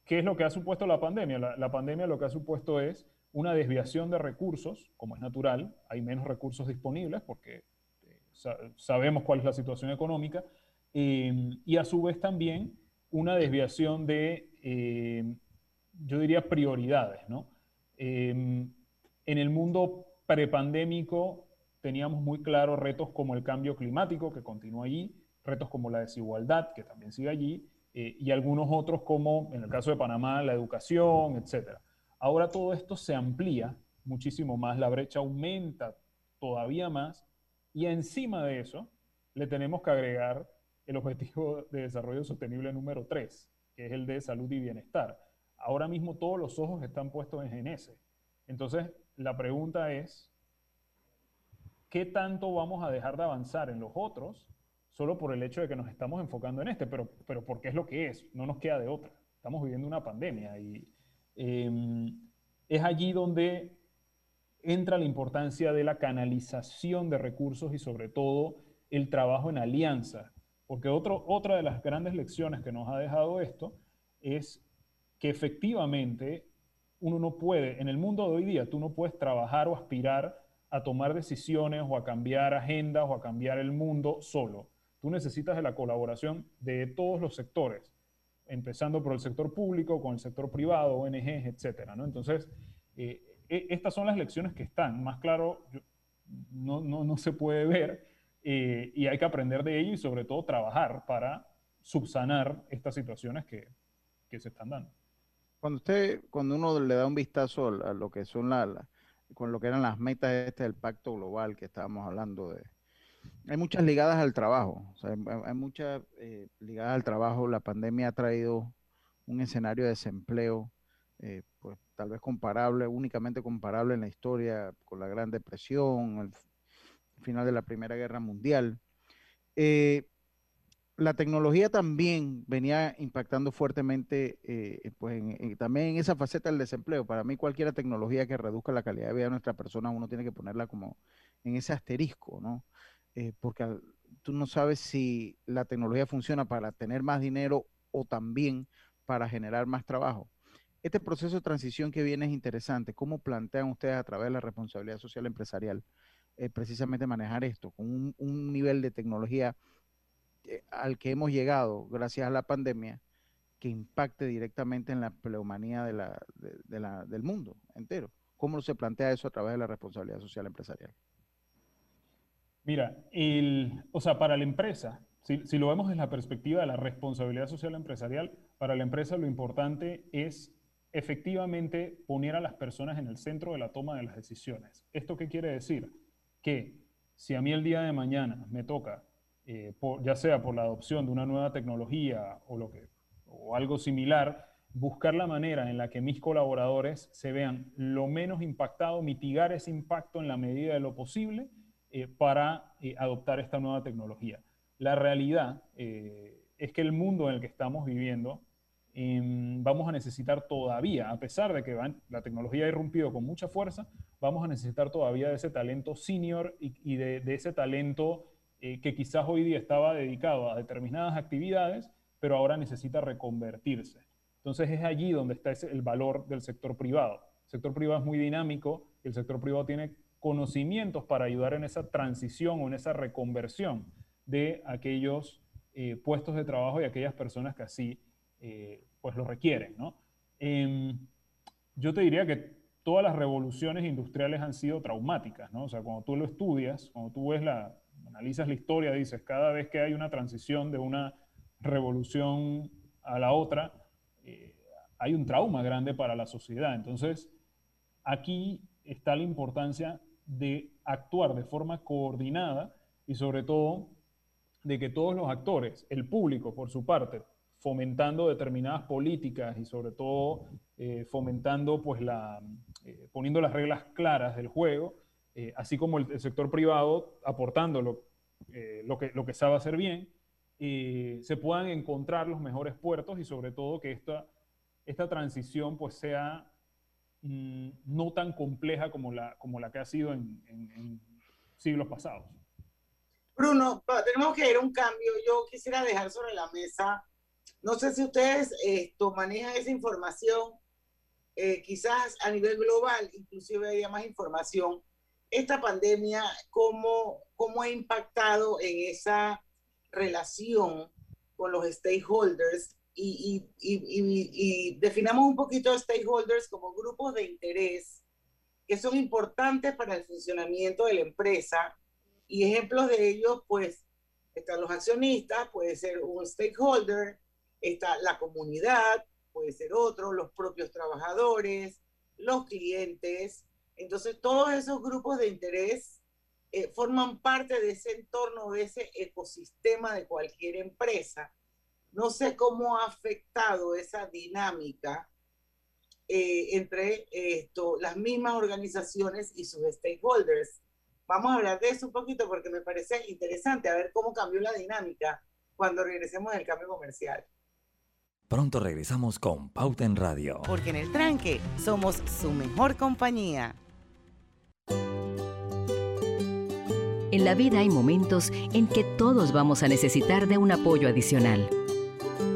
¿Qué es lo que ha supuesto la pandemia? La, pandemia lo que ha supuesto es una desviación de recursos, como es natural, hay menos recursos disponibles porque eh, sabemos cuál es la situación económica, y a su vez también una desviación de, yo diría, prioridades, ¿no? en el mundo prepandémico teníamos muy claros retos como el cambio climático, que continúa allí, retos como la desigualdad, que también sigue allí, eh, y algunos otros como, en el caso de Panamá, la educación, etc. Ahora todo esto se amplía muchísimo más, la brecha aumenta todavía más, y encima de eso le tenemos que agregar el objetivo de desarrollo sostenible número 3, que es el de salud y bienestar. Ahora mismo todos los ojos están puestos en ese. Entonces, la pregunta es, ¿qué tanto vamos a dejar de avanzar en los otros solo por el hecho de que nos estamos enfocando en este? Pero, pero porque es lo que es, no nos queda de otra. Estamos viviendo una pandemia y em, es allí donde entra la importancia de la canalización de recursos y sobre todo el trabajo en alianza. Porque otro, otra de las grandes lecciones que nos ha dejado esto es que efectivamente uno no puede, en el mundo de hoy día, tú no puedes trabajar o aspirar a tomar decisiones o a cambiar agendas o a cambiar el mundo solo. Tú necesitas de la colaboración de todos los sectores, empezando por el sector público, con el sector privado, ONGs, etcétera, ¿no? Entonces, eh, e, estas son las lecciones que están. Más claro, no, no, no, se puede ver eh, y hay que aprender de ello y sobre todo trabajar para subsanar estas situaciones que, que se están dando. Cuando usted, cuando uno le da un vistazo a, lo que son la, con lo que eran las metas este del pacto global que estábamos hablando de, hay muchas ligadas al trabajo, hay, muchas eh, ligadas al trabajo. La pandemia ha traído un escenario de desempleo, eh, pues tal vez comparable, únicamente comparable en la historia con la Gran Depresión, el, final de la Primera Guerra Mundial. Eh, la tecnología también venía impactando fuertemente, eh, pues también en esa faceta del desempleo. Para mí, cualquier tecnología que reduzca la calidad de vida de nuestra persona, uno tiene que ponerla como en ese asterisco, ¿no? Eh, porque tú no sabes si la tecnología funciona para tener más dinero o también para generar más trabajo. Este proceso de transición que viene es interesante. ¿Cómo plantean ustedes a través de la responsabilidad social empresarial eh, precisamente manejar esto con un nivel de tecnología? Eh, al que hemos llegado gracias a la pandemia que impacte directamente en la pleumanía de la, de, la, del mundo entero. ¿Cómo se plantea eso a través de la responsabilidad social empresarial? Mira, el, o sea, para la empresa, si, si, lo vemos desde la perspectiva de la responsabilidad social empresarial, para la empresa lo importante es efectivamente poner a las personas en el centro de la toma de las decisiones. ¿Esto qué quiere decir? Que si a mí el día de mañana me toca eh, ya sea por la adopción de una nueva tecnología o, lo que, o algo similar, buscar la manera en la que mis colaboradores se vean lo menos impactados, mitigar ese impacto en la medida de lo posible eh, para eh, adoptar esta nueva tecnología. La realidad es que el mundo en el que estamos viviendo em, vamos a necesitar todavía, a pesar de que la tecnología ha irrumpido con mucha fuerza, vamos a necesitar todavía de ese talento senior y, de, ese talento eh, que quizás hoy día estaba dedicado a determinadas actividades, pero ahora necesita reconvertirse. Entonces es allí donde está el valor del sector privado. El sector privado es muy dinámico y el sector privado tiene conocimientos para ayudar en esa transición o en esa reconversión de aquellos eh, puestos de trabajo y aquellas personas que así eh, pues lo requieren. Em, yo te diría que todas las revoluciones industriales han sido traumáticas. ¿no? O sea, cuando tú lo estudias, cuando tú ves la, analizas la historia, dices, cada vez que hay una transición de una revolución a la otra, eh, hay un trauma grande para la sociedad. Entonces, aquí está la importancia de actuar de forma coordinada y sobre todo de que todos los actores, el público por su parte, fomentando determinadas políticas y sobre todo eh, fomentando, pues, la, eh, poniendo las reglas claras del juego, eh, así como el, sector privado aportando lo, lo, que, lo que sabe hacer bien, se puedan encontrar los mejores puertos y sobre todo que esta, esta transición pues sea mm, no tan compleja como la, como la que ha sido en, siglos pasados. Bruno, tenemos que ir a un cambio. Yo quisiera dejar sobre la mesa no sé si ustedes esto, manejan esa información, eh, quizás a nivel global, inclusive haya más información. Esta pandemia, ¿cómo, cómo ha impactado en esa relación con los stakeholders? Y, y, definamos un poquito stakeholders como grupos de interés que son importantes para el funcionamiento de la empresa. Y ejemplos de ellos, pues, están los accionistas, puede ser un stakeholder, está la comunidad, puede ser otro, los propios trabajadores, los clientes. Entonces, todos esos grupos de interés eh, forman parte de ese entorno, de ese ecosistema de cualquier empresa. No sé cómo ha afectado esa dinámica eh, entre esto, las mismas organizaciones y sus stakeholders. Vamos a hablar de eso un poquito porque me parece interesante a ver cómo cambió la dinámica cuando regresemos del cambio comercial. Pronto regresamos con Pauta en Radio. Porque en el tranque somos su mejor compañía. En la vida hay momentos en que todos vamos a necesitar de un apoyo adicional.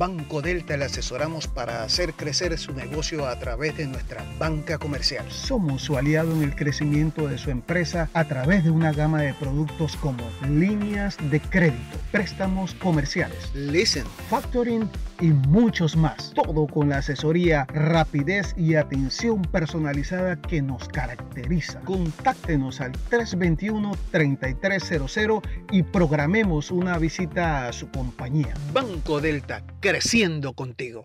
Banco Delta le asesoramos para hacer crecer su negocio a través de nuestra banca comercial. Somos su aliado en el crecimiento de su empresa a través de una gama de productos como líneas de crédito, préstamos comerciales, listen, factoring y muchos más. Todo con la asesoría, rapidez y atención personalizada que nos caracteriza. Contáctenos al 321-3300 y programemos una visita a su compañía. Banco Delta, creciendo contigo.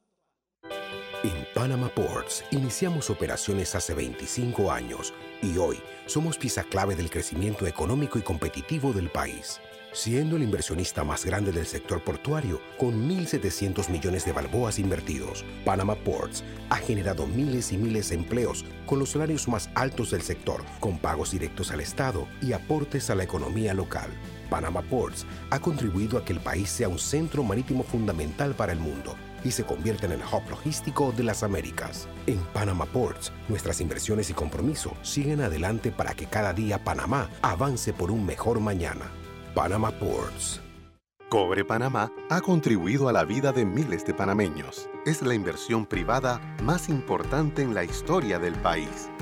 En Panama Ports iniciamos operaciones hace 25 años y hoy somos pieza clave del crecimiento económico y competitivo del país, siendo el inversionista más grande del sector portuario con 1.700 millones de balboas invertidos. Panama Ports ha generado miles y miles de empleos con los salarios más altos del sector, con pagos directos al Estado y aportes a la economía local. Panama Ports ha contribuido a que el país sea un centro marítimo fundamental para el mundo y se convierte en el hub logístico de las Américas. En Panama Ports, nuestras inversiones y compromiso siguen adelante para que cada día Panamá avance por un mejor mañana. Panama Ports. Cobre Panamá ha contribuido a la vida de miles de panameños. Es la inversión privada más importante en la historia del país.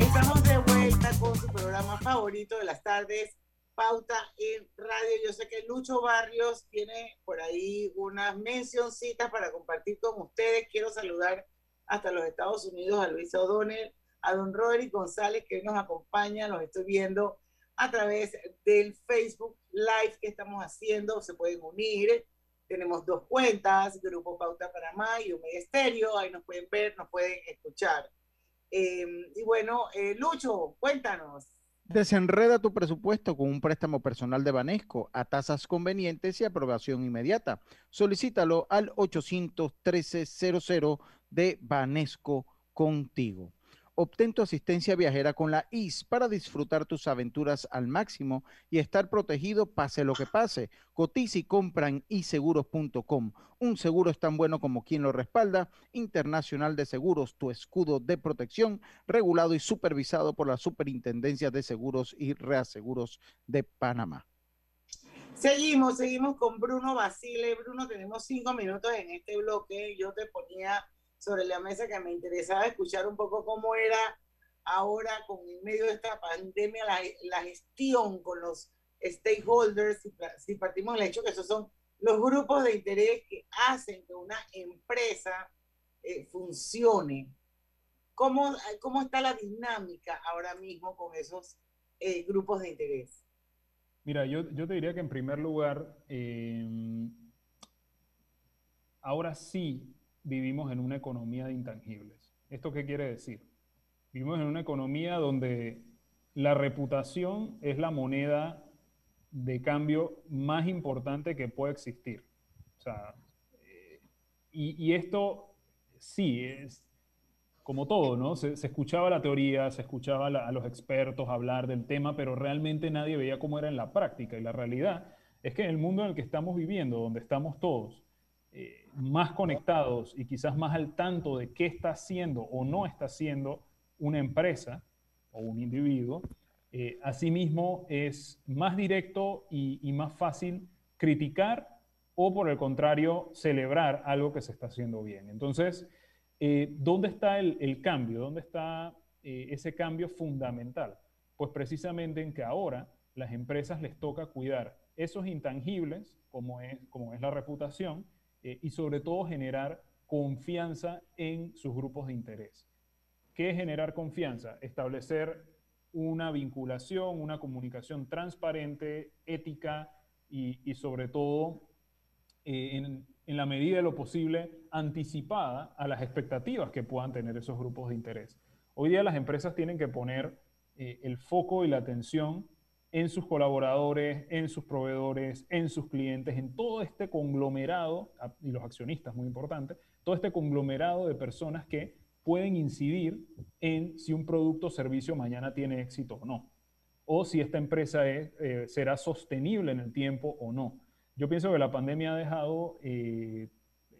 Estamos de vuelta con su programa favorito de las tardes, Pauta en Radio. Yo sé que Lucho Barrios tiene por ahí unas mencioncitas para compartir con ustedes. Quiero saludar hasta los Estados Unidos a Luis O'Donnell, a don Roderick González que hoy nos acompaña, los estoy viendo a través del Facebook Live que estamos haciendo, se pueden unir. Tenemos dos cuentas, Grupo Pauta Panamá y un Estéreo, ahí nos pueden ver, nos pueden escuchar. Eh, y bueno, eh, Lucho, cuéntanos. Desenreda tu presupuesto con un préstamo personal de Banesco a tasas convenientes y aprobación inmediata. Solicítalo al 813 00 de Banesco contigo. Obtén tu asistencia viajera con la IS para disfrutar tus aventuras al máximo y estar protegido pase lo que pase. Cotiza y compra en iseguros.com. Un seguro es tan bueno como quien lo respalda. Internacional de Seguros, tu escudo de protección, regulado y supervisado por la Superintendencia de Seguros y Reaseguros de Panamá. Seguimos, seguimos con Bruno Basile. Bruno, tenemos cinco minutos en este bloque. Yo te ponía sobre la mesa que me interesaba escuchar un poco cómo era ahora con en medio de esta pandemia la, la gestión con los stakeholders, si, si partimos del hecho que esos son los grupos de interés que hacen que una empresa eh, funcione. ¿Cómo, ¿Cómo está la dinámica ahora mismo con esos eh, grupos de interés? Mira, yo, yo, te diría que en primer lugar, eh, ahora sí vivimos en una economía de intangibles. ¿Esto qué quiere decir? Vivimos en una economía donde la reputación es la moneda de cambio más importante que puede existir. O sea, eh, y, esto sí es como todo, ¿no? Se, escuchaba la teoría, se escuchaba a los expertos hablar del tema, pero realmente nadie veía cómo era en la práctica. Y la realidad es que en el mundo en el que estamos viviendo, donde estamos todos, eh, más conectados y quizás más al tanto de qué está haciendo o no está haciendo una empresa o un individuo, eh, asimismo es más directo y, más fácil criticar o por el contrario celebrar algo que se está haciendo bien. Entonces, eh, ¿dónde está el, cambio? ¿Dónde está ese cambio fundamental? Pues precisamente en que ahora las empresas les toca cuidar esos intangibles, como es, como es la reputación, eh, y sobre todo generar confianza en sus grupos de interés. ¿Qué es generar confianza? Establecer una vinculación, una comunicación transparente, ética y, sobre todo, eh, en, la medida de lo posible, anticipada a las expectativas que puedan tener esos grupos de interés. Hoy día las empresas tienen que poner eh, el foco y la atención en sus colaboradores, en sus proveedores, en sus clientes, en todo este conglomerado, y los accionistas, muy importante, todo este conglomerado de personas que pueden incidir en si un producto o servicio mañana tiene éxito o no, o si esta empresa eh, será sostenible en el tiempo o no. Yo pienso que la pandemia ha dejado eh,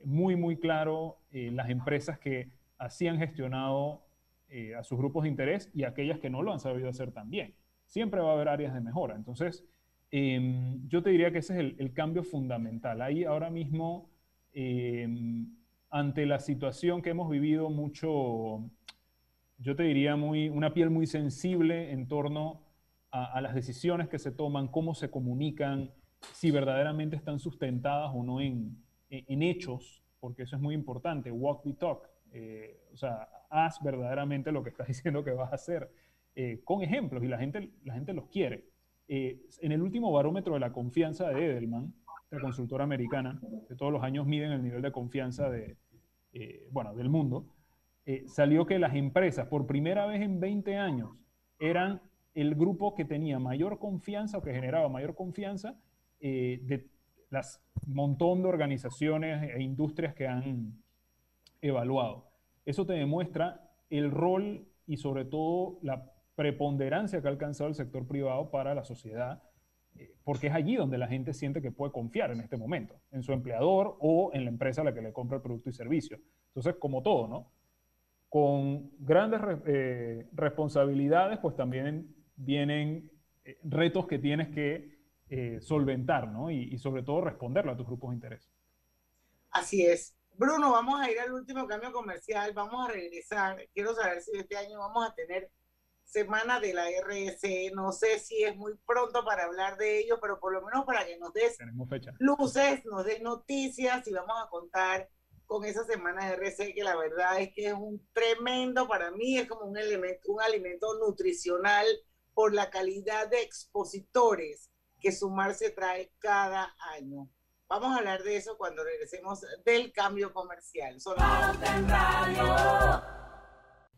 muy, muy claro eh, las empresas que así han gestionado a sus grupos de interés y aquellas que no lo han sabido hacer tan bien siempre va a haber áreas de mejora. Entonces, em, yo te diría que ese es el, cambio fundamental. Ahí ahora mismo, em, ante la situación que hemos vivido mucho, yo te diría muy, una piel muy sensible en torno a, las decisiones que se toman, cómo se comunican, si verdaderamente están sustentadas o no en, en, hechos, porque eso es muy importante, walk the talk. Eh, o sea, haz verdaderamente lo que estás diciendo que vas a hacer. Eh, con ejemplos y la gente, la gente los quiere. Eh, en el último barómetro de la confianza de Edelman, la consultora americana, que todos los años miden el nivel de confianza de, eh, bueno, del mundo, salió que las empresas, por primera vez en 20 años, eran el grupo que tenía mayor confianza o que generaba mayor confianza de las montón de organizaciones e industrias que han evaluado. Eso te demuestra el rol y sobre todo la preponderancia que ha alcanzado el sector privado para la sociedad, eh, porque es allí donde la gente siente que puede confiar en este momento, en su empleador o en la empresa a la que le compra el producto y servicio. Entonces, como todo, ¿no? Con grandes eh, responsabilidades, pues también vienen eh, retos que tienes que solventar, ¿no? Y, y sobre todo responderle a tus grupos de interés. Así es. Bruno, vamos a ir al último cambio comercial, vamos a regresar. Quiero saber si este año vamos a tener semana de la RS. No sé si es muy pronto para hablar de ello, pero por lo menos para que nos des luces, nos des noticias y vamos a contar con esa semana de RC que la verdad es que es un tremendo para mí, es como un elemento, un alimento nutricional por la calidad de expositores que Sumar se trae cada año. Vamos a hablar de eso cuando regresemos del cambio comercial.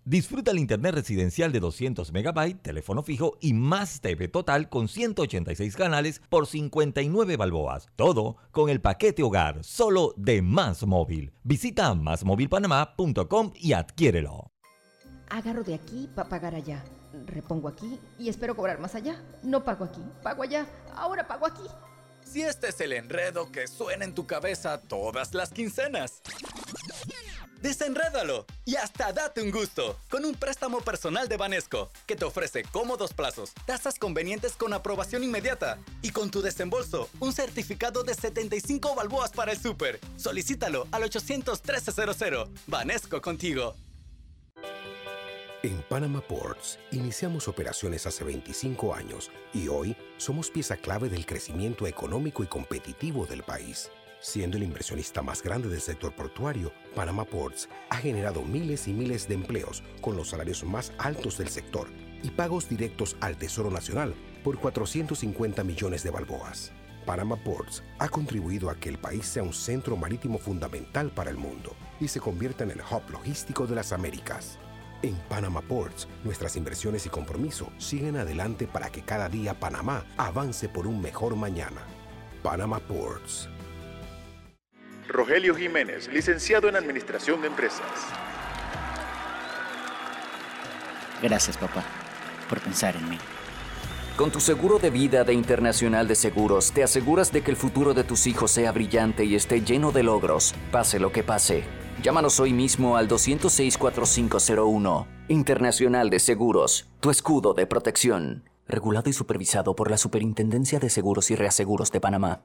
Disfruta el internet residencial de 200 megabytes, teléfono fijo y más TV total con 186 canales por 59 balboas. Todo con el paquete hogar, solo de Más Móvil. Visita másmóvilpanamá.com y adquiérelo. Agarro de aquí para pagar allá. Repongo aquí y espero cobrar más allá. No pago aquí, pago allá. Ahora pago aquí. Si este es el enredo que suena en tu cabeza todas las quincenas desenrédalo y hasta date un gusto con un préstamo personal de Banesco que te ofrece cómodos plazos, tasas convenientes con aprobación inmediata y con tu desembolso un certificado de 75 balboas para el súper. Solicítalo al 800 1300. Banesco contigo. En Panama Ports iniciamos operaciones hace 25 años y hoy somos pieza clave del crecimiento económico y competitivo del país. Siendo el inversionista más grande del sector portuario, Panama Ports ha generado miles y miles de empleos con los salarios más altos del sector y pagos directos al Tesoro Nacional por 450 millones de balboas. Panama Ports ha contribuido a que el país sea un centro marítimo fundamental para el mundo y se convierta en el hub logístico de las Américas. En Panama Ports, nuestras inversiones y compromiso siguen adelante para que cada día Panamá avance por un mejor mañana. Panama Ports Rogelio Jiménez, licenciado en Administración de Empresas. Gracias, papá, por pensar en mí. Con tu seguro de vida de Internacional de Seguros, te aseguras de que el futuro de tus hijos sea brillante y esté lleno de logros, pase lo que pase. Llámanos hoy mismo al 206-4501. Internacional de Seguros, tu escudo de protección. Regulado y supervisado por la Superintendencia de Seguros y Reaseguros de Panamá.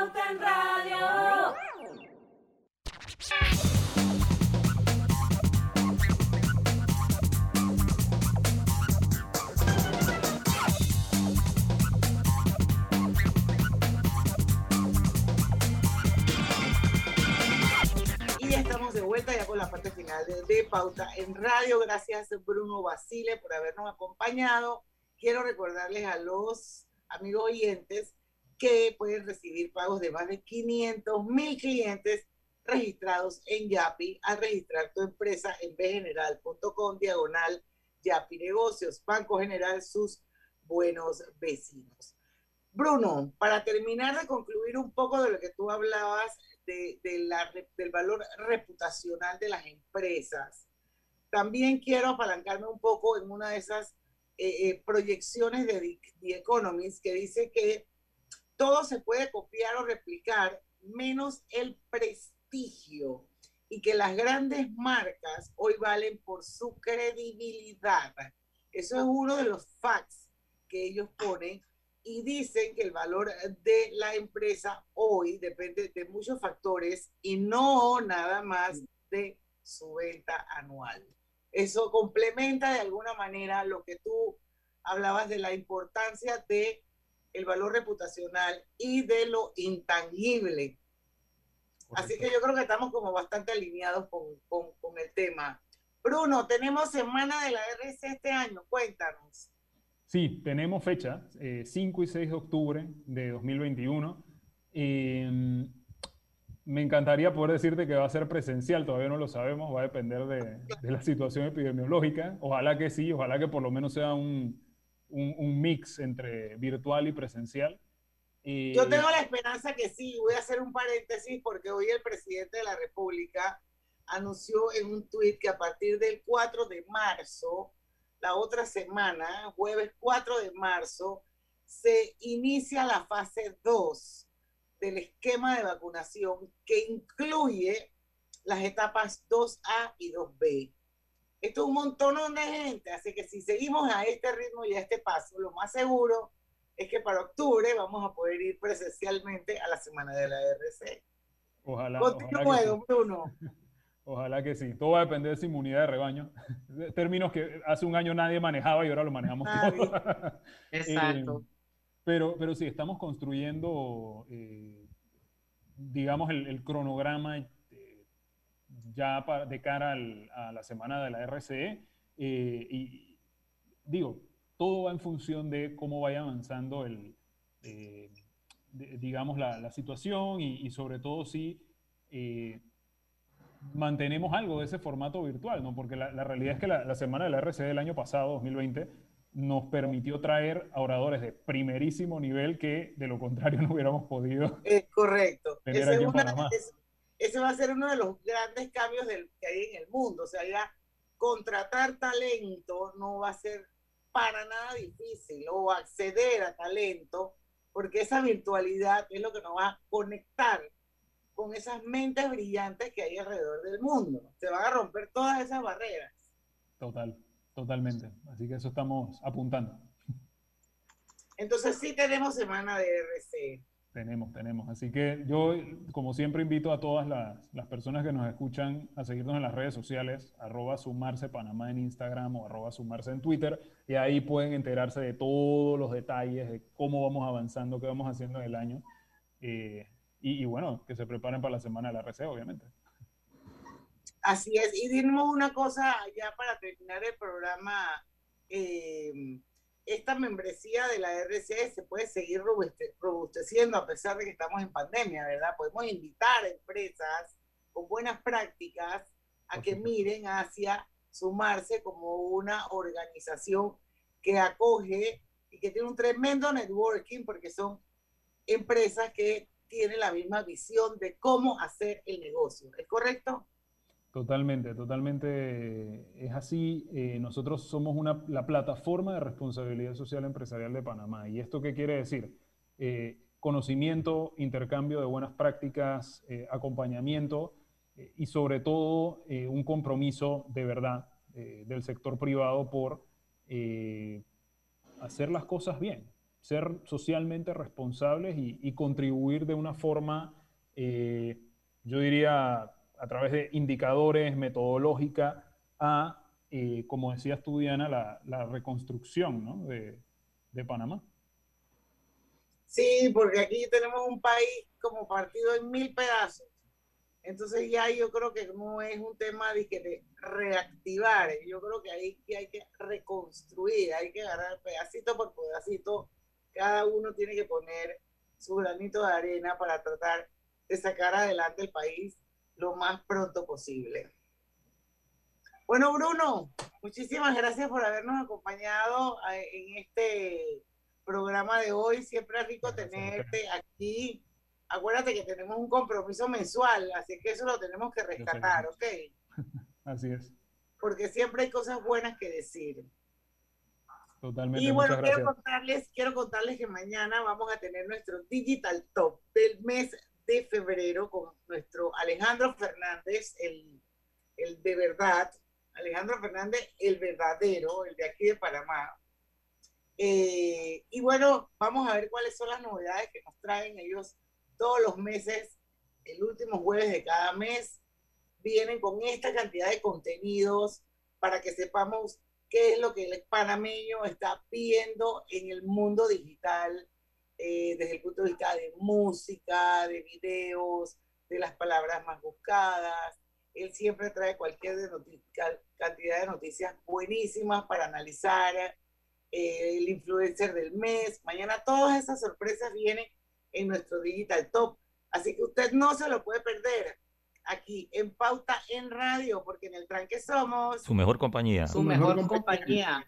Vuelta ya con la parte final de, Pauta en Radio. Gracias Bruno Basile por habernos acompañado. Quiero recordarles a los amigos oyentes que pueden recibir pagos de más de 500 mil clientes registrados en Yapi al registrar tu empresa en bgeneral.com diagonal Yapi Negocios, Banco General, sus buenos vecinos. Bruno, para terminar de concluir un poco de lo que tú hablabas del valor reputacional de las empresas. También quiero apalancarme un poco en una de esas eh, eh, proyecciones de The Economist que dice que todo se puede copiar o replicar menos el prestigio y que las grandes marcas hoy valen por su credibilidad. Eso es uno de los facts que ellos ponen y dicen que el valor de la empresa hoy depende de muchos factores y no nada más de su venta anual. Eso complementa de alguna manera lo que tú hablabas de la importancia de el valor reputacional y de lo intangible. Así que yo creo que estamos como bastante alineados con, con, con el tema. Bruno, tenemos semana de la RC este año, cuéntanos. Sí, tenemos fecha, 5 eh, y 6 de octubre de 2021. Em, me encantaría poder decirte que va a ser presencial, todavía no lo sabemos, va a depender de, la situación epidemiológica. Ojalá que sí, ojalá que por lo menos sea un, un, mix entre virtual y presencial. Yo tengo la esperanza que sí, voy a hacer un paréntesis porque hoy el presidente de la República anunció en un tuit que a partir del 4 de marzo la otra semana, jueves 4 de marzo, se inicia la fase 2 del esquema de vacunación que incluye las etapas 2A y 2B. Esto es un montón de gente, así que si seguimos a este ritmo y a este paso, lo más seguro es que para octubre vamos a poder ir presencialmente a la semana de la RC. Ojalá. ojalá Bruno. Ojalá que sí. Todo va a depender de esa inmunidad de rebaño. Términos que hace un año nadie manejaba y ahora lo manejamos todos. Exacto. Eh, pero, pero sí, estamos construyendo, eh, digamos, el, cronograma eh, ya de cara a la semana de la RCE. y digo, todo va en función de cómo vaya avanzando el, digamos, la, situación y, sobre todo si mantenemos algo de ese formato virtual, ¿no? Porque la, realidad es que la, semana de la RC del año pasado, 2020, nos permitió traer a oradores de primerísimo nivel que de lo contrario no hubiéramos podido. Es correcto. Ese, va a ser uno de los grandes cambios del, que hay en el mundo. O sea, ya contratar talento no va a ser para nada difícil o acceder a talento, porque esa virtualidad es lo que nos va a conectar con esas mentes brillantes que hay alrededor del mundo. Se van a romper todas esas barreras. Total, totalmente. Así que eso estamos apuntando. Entonces sí tenemos semana de RC. Tenemos, tenemos. Así que yo, como siempre, invito a todas las, las, personas que nos escuchan a seguirnos en las redes sociales, arroba sumarse Panamá en Instagram o arroba sumarse en Twitter, y ahí pueden enterarse de todos los detalles, de cómo vamos avanzando, qué vamos haciendo en el año. Eh, y, bueno, que se preparen para la semana de la RC, obviamente. Así es, y dimos una cosa ya para terminar el programa, eh, esta membresía de la RC se puede seguir robusteciendo a pesar de que estamos en pandemia, ¿verdad? Podemos invitar a empresas con buenas prácticas a que miren hacia sumarse como una organización que acoge y que tiene un tremendo networking porque son empresas que tiene la misma visión de cómo hacer el negocio. ¿Es correcto? Totalmente, totalmente es así. Eh, nosotros somos la plataforma de responsabilidad social empresarial de Panamá. ¿Y esto qué quiere decir? Eh, conocimiento, intercambio de buenas prácticas, eh, acompañamiento y sobre todo un compromiso de verdad del sector privado por hacer las cosas bien ser socialmente responsables y, contribuir de una forma, eh, yo diría, a través de indicadores, metodológica, a, eh, como decías tú, Diana, la, reconstrucción de, de, Panamá. Sí, porque aquí tenemos un país como partido en mil pedazos. Entonces ya yo creo que no es un tema de, que de reactivar, yo creo que ahí que hay que reconstruir, hay que agarrar pedacito por pedacito cada uno tiene que poner su granito de arena para tratar de sacar adelante el país lo más pronto posible. Bueno, Bruno, muchísimas gracias por habernos acompañado eh, en este programa de hoy. Siempre es rico tenerte aquí. Acuérdate que tenemos un compromiso mensual, así que eso lo tenemos que rescatar, ¿ok? Así es. Porque siempre hay cosas buenas que decir. Totalmente. Y bueno, quiero contarles, quiero contarles que mañana vamos a tener nuestro Digital Top del mes de febrero con nuestro Alejandro Fernández, el, el de verdad, Alejandro Fernández, el verdadero, el de aquí de Panamá. Eh, y bueno, vamos a ver cuáles son las novedades que nos traen ellos todos los meses, el último jueves de cada mes. Vienen con esta cantidad de contenidos para que sepamos qué es lo que el panameño está pidiendo en el mundo digital eh, desde el punto de vista de música, de videos, de las palabras más buscadas. Él siempre trae cualquier cantidad de noticias buenísimas para analizar. Eh, el influencer del mes. Mañana todas esas sorpresas vienen en nuestro Digital Top. Así que usted no se lo puede perder aquí en Pauta en Radio, porque en el tranque somos su mejor compañía. Su, mejor, compañía.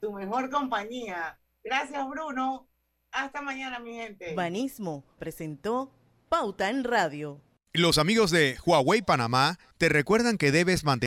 Su mejor compañía. Gracias, Bruno. Hasta mañana, mi gente. Banismo presentó Pauta en Radio. Los amigos de Huawei Panamá te recuerdan que debes mantener